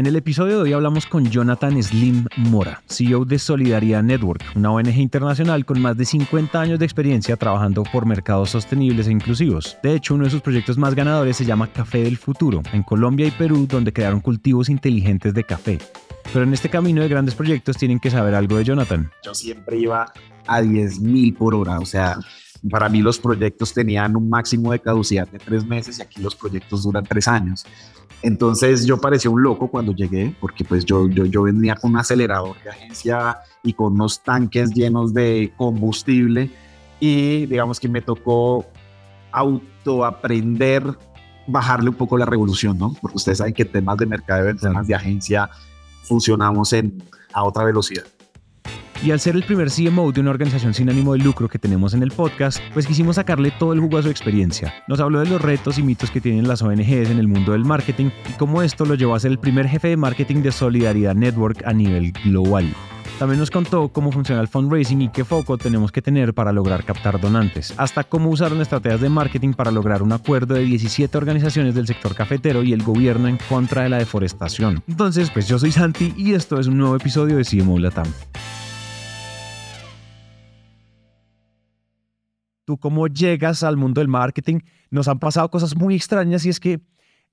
En el episodio de hoy hablamos con Jonathan Slim Mora, CEO de Solidaridad Network, una ONG internacional con más de 50 años de experiencia trabajando por mercados sostenibles e inclusivos. De hecho, uno de sus proyectos más ganadores se llama Café del Futuro, en Colombia y Perú, donde crearon cultivos inteligentes de café. Pero en este camino de grandes proyectos tienen que saber algo de Jonathan. Yo siempre iba a 10.000 por hora, o sea, para mí los proyectos tenían un máximo de caducidad de tres meses y aquí los proyectos duran tres años. Entonces yo parecía un loco cuando llegué, porque pues yo, yo, yo venía con un acelerador de agencia y con unos tanques llenos de combustible y digamos que me tocó autoaprender, bajarle un poco la revolución, ¿no? Porque ustedes saben que temas de mercado de temas de agencia funcionamos en, a otra velocidad. Y al ser el primer CMO de una organización sin ánimo de lucro que tenemos en el podcast, pues quisimos sacarle todo el jugo a su experiencia. Nos habló de los retos y mitos que tienen las ONGs en el mundo del marketing y cómo esto lo llevó a ser el primer jefe de marketing de Solidaridad Network a nivel global. También nos contó cómo funciona el fundraising y qué foco tenemos que tener para lograr captar donantes, hasta cómo usaron estrategias de marketing para lograr un acuerdo de 17 organizaciones del sector cafetero y el gobierno en contra de la deforestación. Entonces, pues yo soy Santi y esto es un nuevo episodio de CMO Latam. Tú cómo llegas al mundo del marketing. Nos han pasado cosas muy extrañas y es que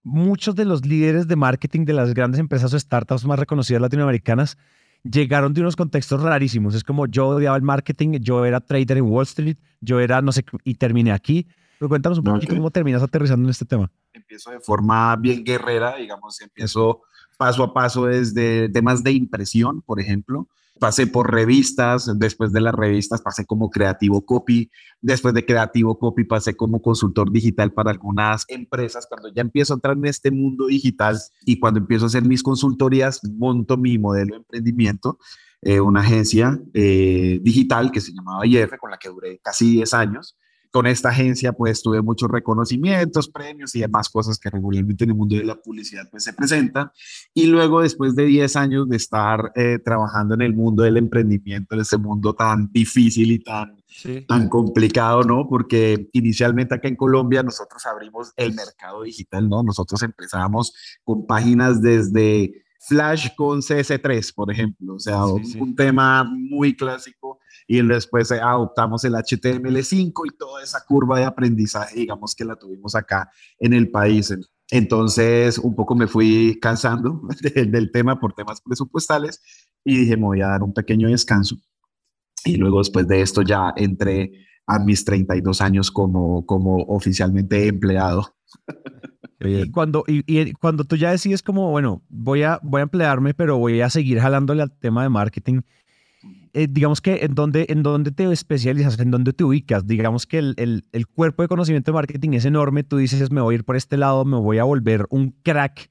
muchos de los líderes de marketing de las grandes empresas o startups más reconocidas latinoamericanas llegaron de unos contextos rarísimos. Es como yo odiaba el marketing, yo era trader en Wall Street, yo era, no sé, y terminé aquí. Pero cuéntanos un poquito cómo terminas aterrizando en este tema. Empiezo de forma bien guerrera, digamos, empiezo paso a paso desde temas de impresión, por ejemplo, pasé por revistas, después de las revistas pasé como creativo copy, después de creativo copy pasé como consultor digital para algunas empresas. Cuando ya empiezo a entrar en este mundo digital y cuando empiezo a hacer mis consultorías, monto mi modelo de emprendimiento, eh, una agencia eh, digital que se llamaba IF, con la que duré casi 10 años con esta agencia pues tuve muchos reconocimientos, premios y demás cosas que regularmente en el mundo de la publicidad pues se presentan. Y luego después de 10 años de estar eh, trabajando en el mundo del emprendimiento, en ese mundo tan difícil y tan, tan complicado, ¿no? Porque inicialmente acá en Colombia nosotros abrimos el mercado digital, ¿no? Nosotros empezamos con páginas desde Flash con CS3, por ejemplo, o sea, un tema muy clásico y después eh, adoptamos el HTML5 y toda esa curva de aprendizaje, digamos que la tuvimos acá en el país. Entonces, un poco me fui cansando del tema por temas presupuestales y dije, me voy a dar un pequeño descanso. Y luego después de esto ya entré a mis 32 años como, como oficialmente empleado. Y cuando, y, cuando tú ya decides como, bueno, voy a, voy a emplearme, pero voy a seguir jalándole al tema de marketing, eh, digamos que en dónde, en dónde te especializas, en dónde te ubicas, digamos que el, el, el, cuerpo de conocimiento de marketing es enorme, tú dices, me voy a ir por este lado, me voy a volver un crack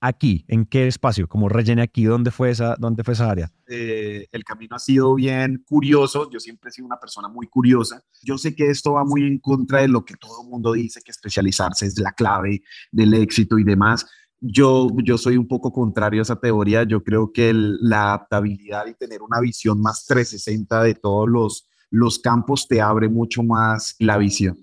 aquí, ¿en qué espacio? Como rellene aquí, ¿dónde fue esa, dónde fue esa área? Eh, el camino ha sido bien curioso, yo siempre he sido una persona muy curiosa, yo sé que esto va muy en contra de lo que todo el mundo dice, que especializarse es la clave del éxito y demás, yo, yo soy un poco contrario a esa teoría. Yo creo que la adaptabilidad y tener una visión más 360 de todos los, los campos te abre mucho más la visión.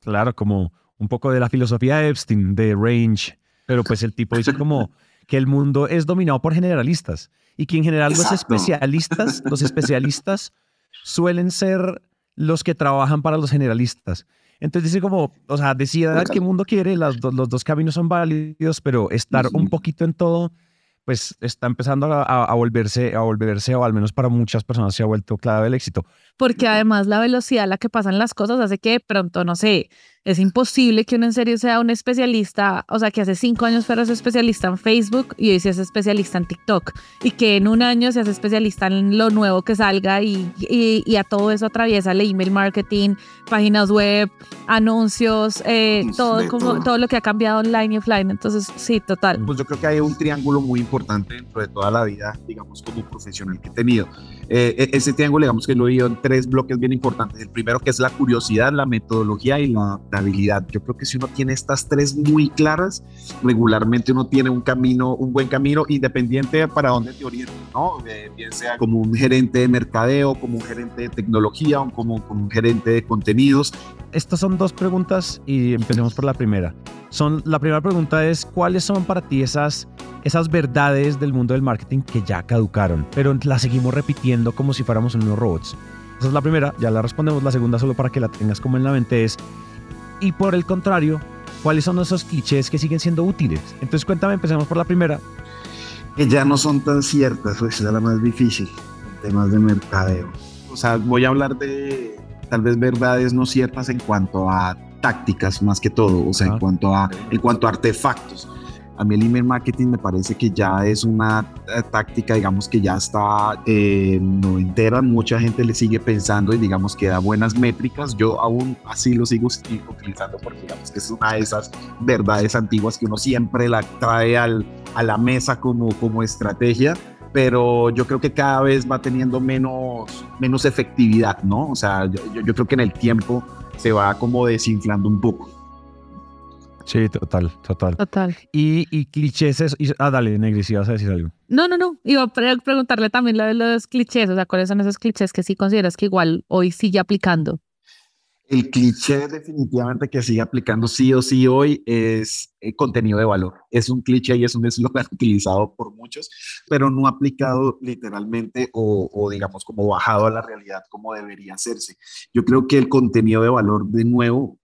Claro, como un poco de la filosofía de Epstein, de Range, pero pues el tipo dice como que el mundo es dominado por generalistas y que en general los especialistas, los especialistas suelen ser los que trabajan para los generalistas. Entonces dice como, o sea, decida qué mundo quiere, los dos caminos son válidos, pero estar un poquito en todo, pues está empezando a, volverse, a volverse, o al menos para muchas personas se ha vuelto clave el éxito. Porque además la velocidad a la que pasan las cosas hace que de pronto, no sé, es imposible que uno en serio sea un especialista, o sea, que hace cinco años fueras especialista en Facebook y hoy seas especialista en TikTok y que en un año seas especialista en lo nuevo que salga y, y, a todo eso atraviesa el email marketing, páginas web, anuncios, eh, todo, como, todo. lo que ha cambiado online y offline. Entonces, sí, total. Pues yo creo que hay un triángulo muy importante dentro de toda la vida, digamos, como profesional que he tenido. Eh, e-, ese triángulo, digamos que lo he ido en tres bloques bien importantes. El primero que es la curiosidad, la metodología y la Yo creo que si uno tiene estas tres muy claras, regularmente uno tiene un camino, un buen camino independiente para dónde te orientes, ¿no? Eh, bien sea como un gerente de mercadeo, como un gerente de tecnología o como, como un gerente de contenidos. Estas son dos preguntas y empecemos por la primera. Son, la primera pregunta es, ¿cuáles son para ti esas, esas verdades del mundo del marketing que ya caducaron, pero las seguimos repitiendo como si fuéramos unos robots? Esa es la primera, ya la respondemos. La segunda, solo para que la tengas como en la mente, es y por el contrario, cuáles son esos clichés que siguen siendo útiles. Entonces cuéntame, empecemos por la primera. Que ya no son tan ciertas, pues es la más difícil, temas de mercadeo. O sea, voy a hablar de tal vez verdades no ciertas en cuanto a tácticas más que todo, o sea, en cuanto a en cuanto a artefactos a mí el email marketing me parece que ya es una eh, táctica, digamos que ya está eh, no entera, mucha gente le sigue pensando y digamos que da buenas métricas. Yo aún así lo sigo utilizando porque digamos que es una de esas verdades antiguas que uno siempre la trae al, a la mesa como, como estrategia pero yo creo que cada vez va teniendo menos, menos efectividad, ¿no? O sea, yo, yo creo que en el tiempo se va como desinflando un poco. Sí, total, total. Total. Y, y clichés, y, ah, dale, Negri, si vas a decir algo. No, no, no, iba a preguntarle también lo de los clichés, o sea, cuáles son esos clichés que sí consideras que igual hoy sigue aplicando. El cliché definitivamente que sigue aplicando sí o sí hoy es el eh, contenido de valor. Es un cliché y es un eslogan utilizado por muchos, pero no aplicado literalmente o, o, digamos como bajado a la realidad como debería hacerse. Yo creo que el contenido de valor de nuevo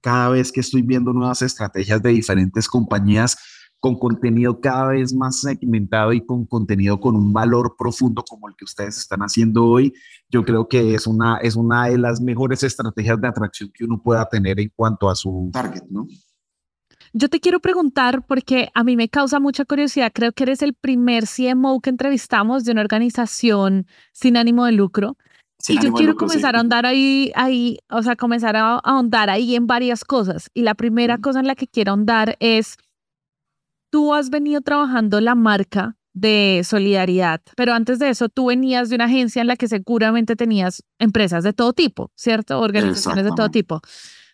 cada vez que estoy viendo nuevas estrategias de diferentes compañías con contenido cada vez más segmentado y con contenido con un valor profundo como el que ustedes están haciendo hoy, yo creo que es una, es una de las mejores estrategias de atracción que uno pueda tener en cuanto a su target, ¿no? Yo te quiero preguntar, porque a mí me causa mucha curiosidad, creo que eres el primer CMO que entrevistamos de una organización sin ánimo de lucro y yo quiero comenzar a ahondar ahí, ahí, o sea, comenzar a ahondar ahí en varias cosas. Y la primera cosa en la que quiero ahondar es, tú has venido trabajando la marca de solidaridad, pero antes de eso tú venías de una agencia en la que seguramente tenías empresas de todo tipo, ¿cierto? Organizaciones de todo tipo.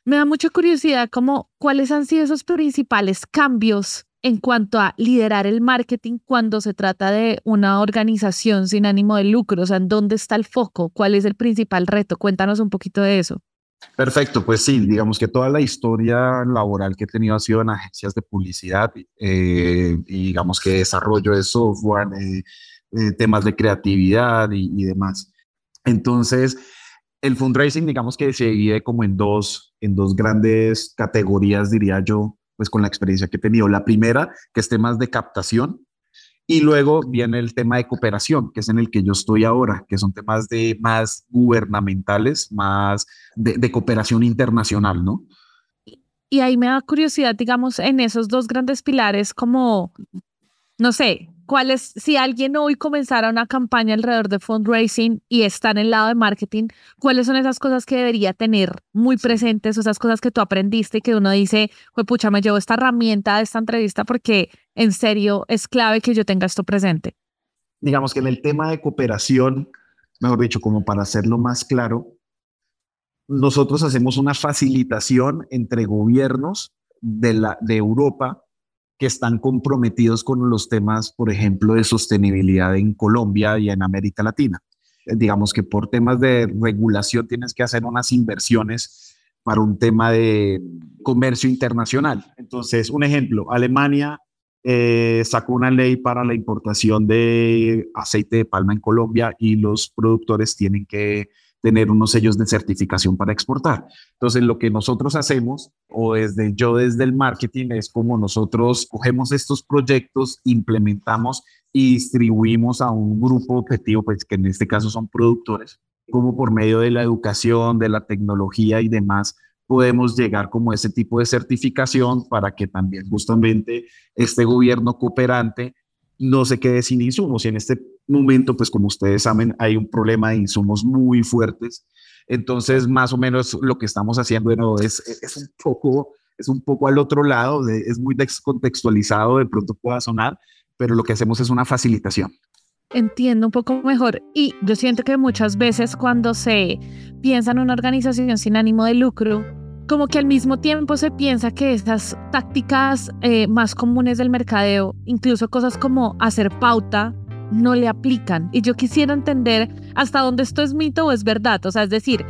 Me da mucha curiosidad como cuáles han sido esos principales cambios en cuanto a liderar el marketing cuando se trata de una organización sin ánimo de lucro? O sea, ¿en dónde está el foco? ¿Cuál es el principal reto? Cuéntanos un poquito de eso. Perfecto, pues sí, digamos que toda la historia laboral que he tenido ha sido en agencias de publicidad eh, y digamos que desarrollo de software, temas de creatividad y, y, demás. Entonces, el fundraising, digamos que se divide como en dos, en dos grandes categorías, diría yo pues con la experiencia que he tenido. La primera, que es temas de captación, y luego viene el tema de cooperación, que es en el que yo estoy ahora, que son temas de más gubernamentales, más de, cooperación internacional, ¿no? Y ahí me da curiosidad, digamos, en esos dos grandes pilares, como, no sé, ¿Cuál si alguien hoy comenzara una campaña alrededor de fundraising y está en el lado de marketing, cuáles son esas cosas que debería tener muy presentes, o esas cosas que tú aprendiste y que uno dice, pucha, me llevo esta herramienta de esta entrevista porque en serio es clave que yo tenga esto presente? Digamos que en el tema de cooperación, mejor dicho, como para hacerlo más claro, nosotros hacemos una facilitación entre gobiernos de, la, de Europa que están comprometidos con los temas, por ejemplo, de sostenibilidad en Colombia y en América Latina. Eh, digamos que por temas de regulación tienes que hacer unas inversiones para un tema de comercio internacional. Entonces, un ejemplo, Alemania eh, sacó una ley para la importación de aceite de palma en Colombia y los productores tienen que tener unos sellos de certificación para exportar. Entonces, lo que nosotros hacemos, o desde yo desde el marketing, es como nosotros cogemos estos proyectos, implementamos y distribuimos a un grupo objetivo, pues que en este caso son productores, como por medio de la educación, de la tecnología y demás, podemos llegar como ese tipo de certificación para que también justamente este gobierno cooperante no se quede sin insumos. Y en este momento, pues como ustedes saben, hay un problema de insumos muy fuertes. Entonces, más o menos lo que estamos haciendo de nuevo es, es un poco es un poco al otro lado, es muy descontextualizado, de pronto pueda sonar, pero lo que hacemos es una facilitación. Entiendo un poco mejor y yo siento que muchas veces cuando se piensa en una organización sin ánimo de lucro, como que al mismo tiempo se piensa que estas tácticas eh, más comunes del mercadeo, incluso cosas como hacer pauta, no le aplican. Y yo quisiera entender hasta dónde esto es mito o es verdad. O sea, es decir,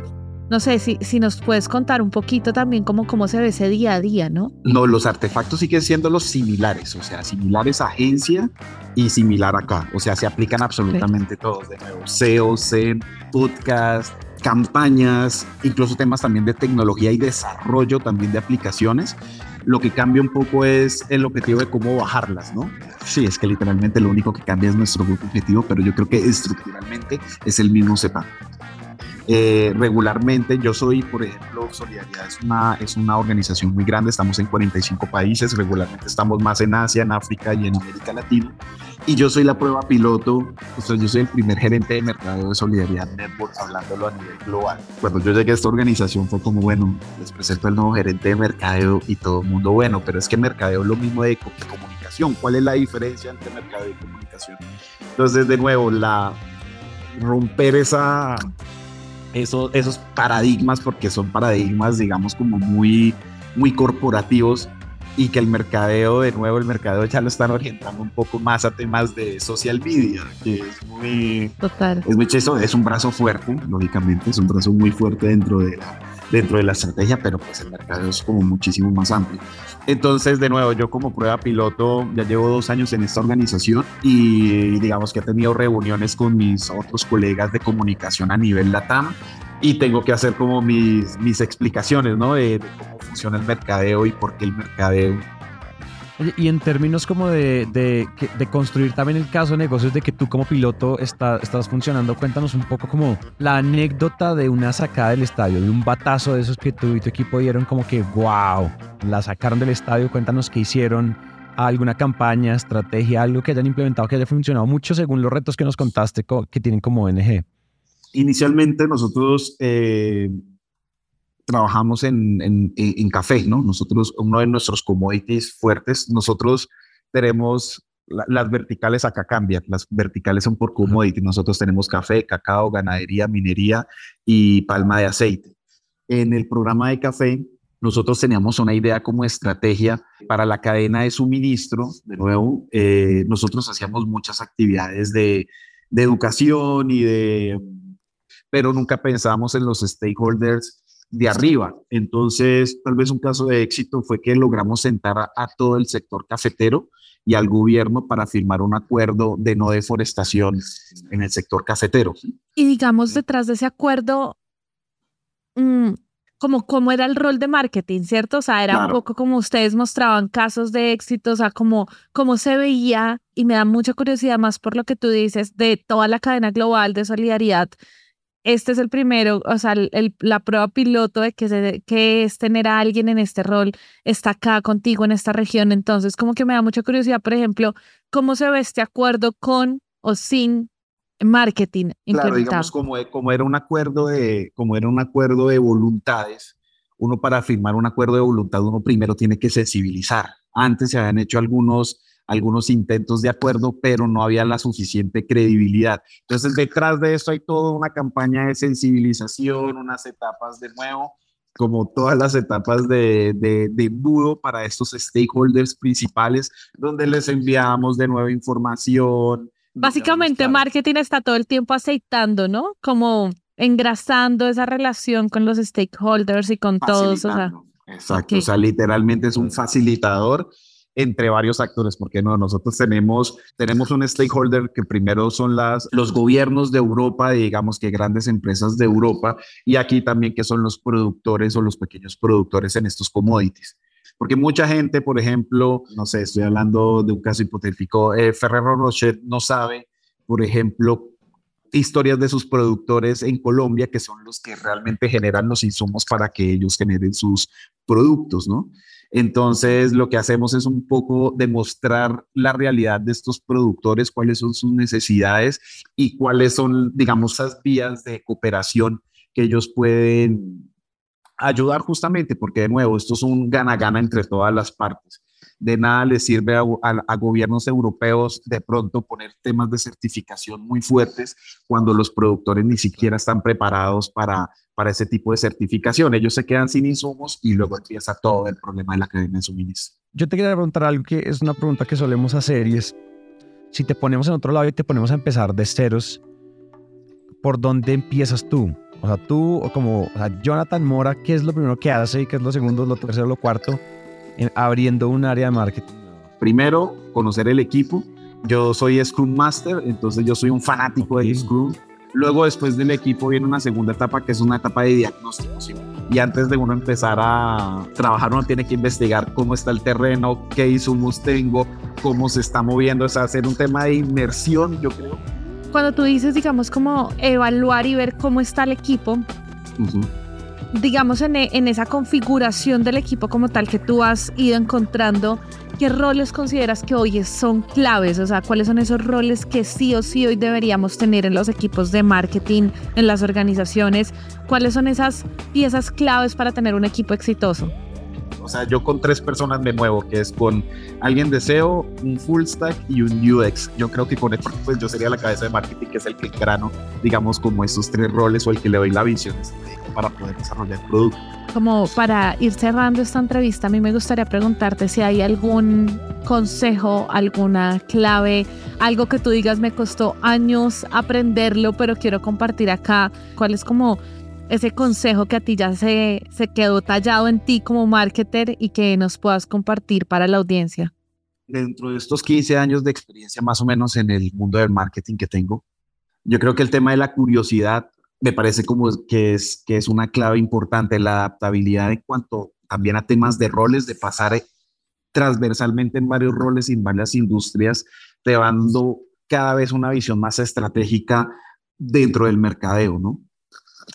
no sé si, si nos puedes contar un poquito también cómo, cómo se ve ese día a día, ¿no? No, los artefactos siguen siendo los similares, o sea, similares a agencia y similar acá. O sea, se aplican absolutamente todos, de nuevo. SEO, SEM, podcast, campañas, incluso temas también de tecnología y desarrollo también de aplicaciones. Lo que cambia un poco es el objetivo de cómo bajarlas, ¿no? Sí, es que literalmente lo único que cambia es nuestro objetivo, pero yo creo que estructuralmente es el mismo CEPA. Eh, regularmente. Yo soy, por ejemplo, Solidaridad es una, es una organización muy grande, estamos en 45 países, regularmente estamos más en Asia, en África y en América Latina. Y yo soy la prueba piloto, yo soy el primer gerente de mercado de Solidaridad Network, hablándolo a nivel global. Cuando yo llegué a esta organización fue como, bueno, les presento el nuevo gerente de mercadeo y todo el mundo, bueno, pero es que mercadeo es lo mismo de comunicación. ¿Cuál es la diferencia entre mercadeo y comunicación? Entonces, de nuevo, la romper esa esos paradigmas, porque son paradigmas, digamos, como muy, muy corporativos y que el mercadeo, de nuevo, el mercadeo ya lo están orientando un poco más a temas de social media, que es muy... Total. Es muy chistoso, es un brazo fuerte, lógicamente, es un brazo muy fuerte dentro de la, dentro de la estrategia, pero pues el mercado es como muchísimo más amplio. Entonces, de nuevo, yo como prueba piloto ya llevo dos años en esta organización y digamos que he tenido reuniones con mis otros colegas de comunicación a nivel LATAM y tengo que hacer como mis, mis explicaciones, ¿no? De, cómo funciona el mercadeo y por qué el mercadeo y en términos como de, de, construir también el caso de negocios de que tú como piloto está, estás funcionando, cuéntanos un poco como la anécdota de una sacada del estadio, de un batazo de esos que tú y tu equipo dieron como que, wow, la sacaron del estadio, cuéntanos qué hicieron, alguna campaña, estrategia, algo que hayan implementado que haya funcionado mucho según los retos que nos contaste que tienen como ONG. Inicialmente nosotros... Eh trabajamos en, en, café, ¿no? Nosotros, uno de nuestros commodities fuertes, nosotros tenemos las verticales acá cambian, las verticales son por commodity, nosotros tenemos café, cacao, ganadería, minería y palma de aceite. En el programa de café, nosotros teníamos una idea como estrategia para la cadena de suministro, de nuevo, eh, nosotros hacíamos muchas actividades de, de educación y de, pero nunca pensábamos en los stakeholders de arriba. Entonces, tal vez un caso de éxito fue que logramos sentar a, todo el sector cafetero y al gobierno para firmar un acuerdo de no deforestación en el sector cafetero. Y digamos, detrás de ese acuerdo, mm, como cómo era el rol de marketing, ¿cierto? O sea, era un poco como ustedes mostraban casos de éxito, o sea, como cómo se veía, y me da mucha curiosidad más por lo que tú dices, de toda la cadena global de solidaridad este es el primero, o sea, la prueba piloto de que, que es tener a alguien en este rol, está acá contigo en esta región. Entonces, como que me da mucha curiosidad, por ejemplo, cómo se ve este acuerdo con o sin marketing Claro, digamos, como, como, era un acuerdo de, como era un acuerdo de voluntades, uno para firmar un acuerdo de voluntad, uno primero tiene que sensibilizar. Antes se habían hecho algunos algunos intentos de acuerdo, pero no había la suficiente credibilidad. Entonces, detrás de esto hay toda una campaña de sensibilización, unas etapas de nuevo, como todas las etapas de, de, de embudo para estos stakeholders principales, donde les enviamos de nuevo información. Básicamente, marketing está todo el tiempo aceitando, ¿no? Como engrasando esa relación con los stakeholders y con todos. O sea, Exacto, o sea, literalmente es un facilitador entre varios actores, porque no, nosotros tenemos, tenemos un stakeholder que primero son las, los gobiernos de Europa, digamos que grandes empresas de Europa, y aquí también que son los productores o los pequeños productores en estos commodities. Porque mucha gente, por ejemplo, no sé, estoy hablando de un caso hipotético, eh, Ferrero Rocher no sabe, por ejemplo, historias de sus productores en Colombia, que son los que realmente generan los insumos para que ellos generen sus productos, ¿no? Entonces, lo que hacemos es un poco demostrar la realidad de estos productores, cuáles son sus necesidades y cuáles son, digamos, esas vías de cooperación que ellos pueden ayudar justamente, porque de nuevo, esto es un gana-gana entre todas las partes. De nada les sirve a, gobiernos europeos de pronto poner temas de certificación muy fuertes cuando los productores ni siquiera están preparados para, para ese tipo de certificación. Ellos se quedan sin insumos y luego empieza todo el problema de la cadena de suministro. Yo te quería preguntar algo que es una pregunta que solemos hacer y es, si te ponemos en otro lado y te ponemos a empezar de ceros, ¿por dónde empiezas tú? O sea, tú, como o sea, Jonathan Mora, ¿qué es lo primero que hace y qué es lo segundo, lo tercero, lo cuarto, en, abriendo un área de marketing? Primero, conocer el equipo. Yo soy Scrum Master, entonces yo soy un fanático de Scrum. Luego, después del equipo, viene una segunda etapa que es una etapa de diagnóstico. Y antes de uno empezar a trabajar, uno tiene que investigar cómo está el terreno, qué insumos tengo, cómo se está moviendo. Es hacer un tema de inmersión, yo creo cuando tú dices, digamos, como evaluar y ver cómo está el equipo, digamos, en, en, esa configuración del equipo como tal que tú has ido encontrando, ¿qué roles consideras que hoy son claves? O sea, ¿cuáles son esos roles que sí o sí hoy deberíamos tener en los equipos de marketing, en las organizaciones? ¿Cuáles son esas piezas claves para tener un equipo exitoso? O sea, yo con tres personas me muevo, que es con alguien de SEO, un full stack y un UX. Yo creo que con esto, pues yo sería la cabeza de marketing, que es el que grano, digamos, como esos tres roles o el que le doy la visión para poder desarrollar el producto. Como para ir cerrando esta entrevista, a mí me gustaría preguntarte si hay algún consejo, alguna clave, algo que tú digas me costó años aprenderlo, pero quiero compartir acá. ¿Cuál es como ese consejo que a ti ya se, se quedó tallado en ti como marketer y que nos puedas compartir para la audiencia? Dentro de estos 15 años de experiencia más o menos en el mundo del marketing que tengo, yo creo que el tema de la curiosidad me parece como que es, que es una clave importante, la adaptabilidad en cuanto también a temas de roles, de pasar transversalmente en varios roles y en varias industrias, te dando cada vez una visión más estratégica dentro del mercadeo, ¿no?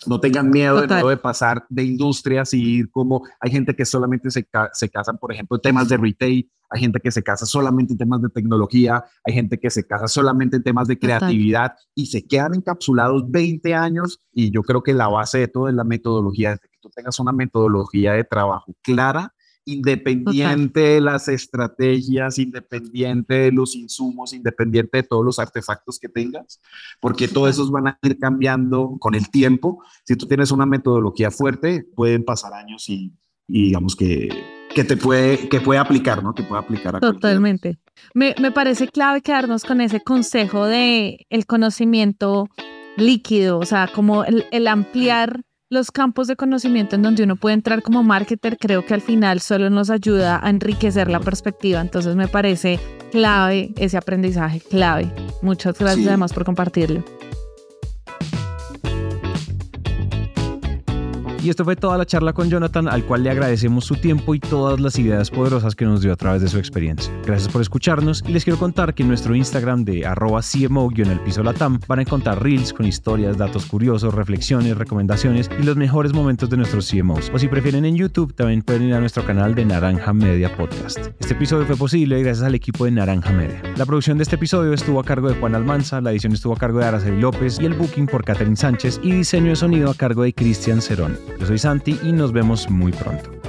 No tengan miedo de, pasar de industrias y ir como hay gente que solamente se, se casan, por ejemplo, en temas de retail, hay gente que se casa solamente en temas de tecnología, hay gente que se casa solamente en temas de creatividad y se quedan encapsulados 20 años y yo creo que la base de todo es la metodología, que tú tengas una metodología de trabajo clara independiente de las estrategias, independiente de los insumos, independiente de todos los artefactos que tengas, porque todos esos van a ir cambiando con el tiempo. Si tú tienes una metodología fuerte, pueden pasar años y, digamos que, que te puede, que puede aplicar, ¿no? Que puede aplicar a Totalmente. Me, me, parece clave quedarnos con ese consejo de el conocimiento líquido, o sea, como el, el ampliar los campos de conocimiento en donde uno puede entrar como marketer, creo que al final solo nos ayuda a enriquecer la perspectiva. Entonces me parece clave ese aprendizaje, clave. Muchas gracias además por compartirlo. Y esto fue toda la charla con Jonathan, al cual le agradecemos su tiempo y todas las ideas poderosas que nos dio a través de su experiencia. Gracias por escucharnos y les quiero contar que en nuestro Instagram de arroba CMO-el piso latam van a encontrar reels con historias, datos curiosos, reflexiones, recomendaciones y los mejores momentos de nuestros CMOs. O si prefieren en YouTube, también pueden ir a nuestro canal de Naranja Media Podcast. Este episodio fue posible gracias al equipo de Naranja Media. La producción de este episodio estuvo a cargo de Juan Almanza, la edición estuvo a cargo de Araceli López y el booking por Catherine Sánchez y diseño de sonido a cargo de Cristian Cerón. Yo soy Santi y nos vemos muy pronto.